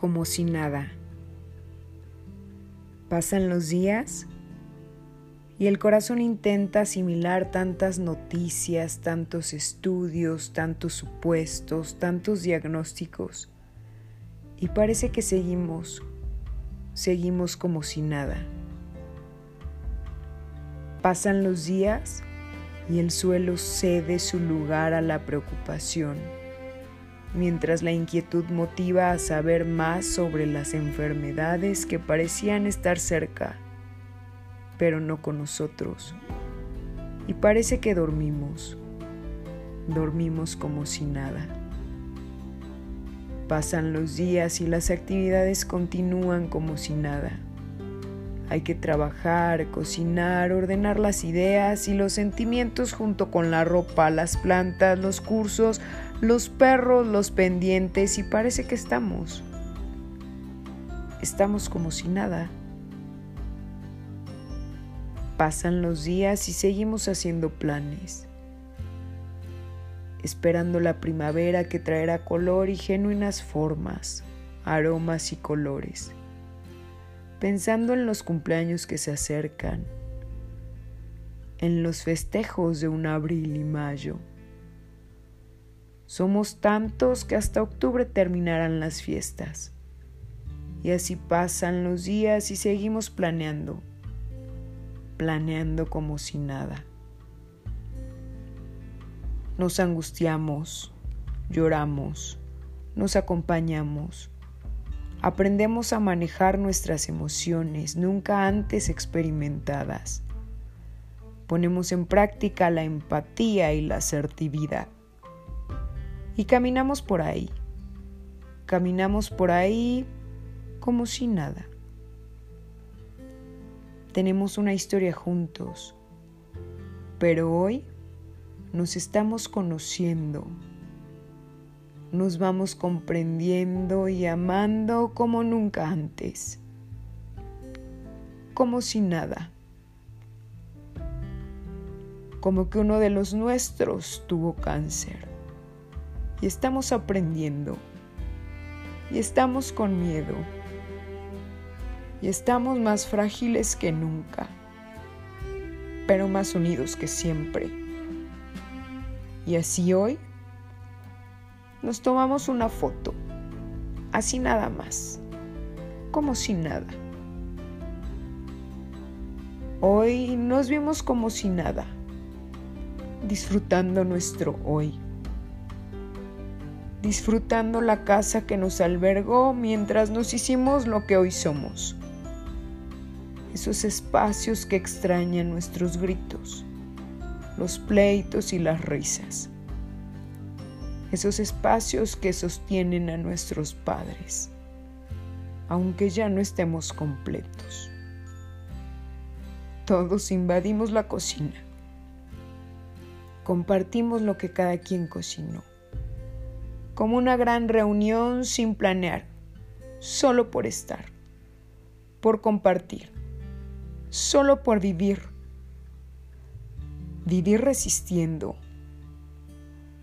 como si nada. Pasan los días y el corazón intenta asimilar tantas noticias, tantos estudios, tantos supuestos, tantos diagnósticos. Y parece que seguimos, seguimos como si nada. Pasan los días y el suelo cede su lugar a la preocupación, mientras la inquietud motiva a saber más sobre las enfermedades que parecían estar cerca, pero no con nosotros. Y parece que dormimos, dormimos como si nada. Pasan los días y las actividades continúan como si nada hay que trabajar, cocinar, ordenar las ideas y los sentimientos junto con la ropa, las plantas, los cursos, los perros, los pendientes y parece que estamos. Estamos como si nada. Pasan los días y seguimos haciendo planes, esperando la primavera que traerá color y genuinas formas, aromas y colores pensando en los cumpleaños que se acercan, en los festejos de un abril y mayo. Somos tantos que hasta octubre terminarán las fiestas. Y así pasan los días y seguimos planeando, planeando como si nada. Nos angustiamos, lloramos, nos acompañamos, aprendemos a manejar nuestras emociones nunca antes experimentadas. Ponemos en práctica la empatía y la asertividad. Y caminamos por ahí. Caminamos por ahí como si nada. Tenemos una historia juntos, pero hoy nos estamos conociendo. Nos vamos comprendiendo y amando como nunca antes, como si nada, como que uno de los nuestros tuvo cáncer y estamos aprendiendo y estamos con miedo y estamos más frágiles que nunca, pero más unidos que siempre. Y así hoy nos tomamos una foto, así nada más, como si nada. Hoy nos vimos como si nada, disfrutando nuestro hoy, disfrutando la casa que nos albergó mientras nos hicimos lo que hoy somos, esos espacios que extrañan nuestros gritos, los pleitos y las risas. Esos espacios que sostienen a nuestros padres, aunque ya no estemos completos. Todos invadimos la cocina, compartimos lo que cada quien cocinó, como una gran reunión sin planear, solo por estar, por compartir, solo por vivir, vivir resistiendo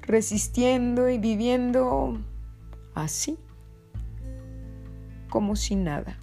resistiendo y viviendo así, como si nada.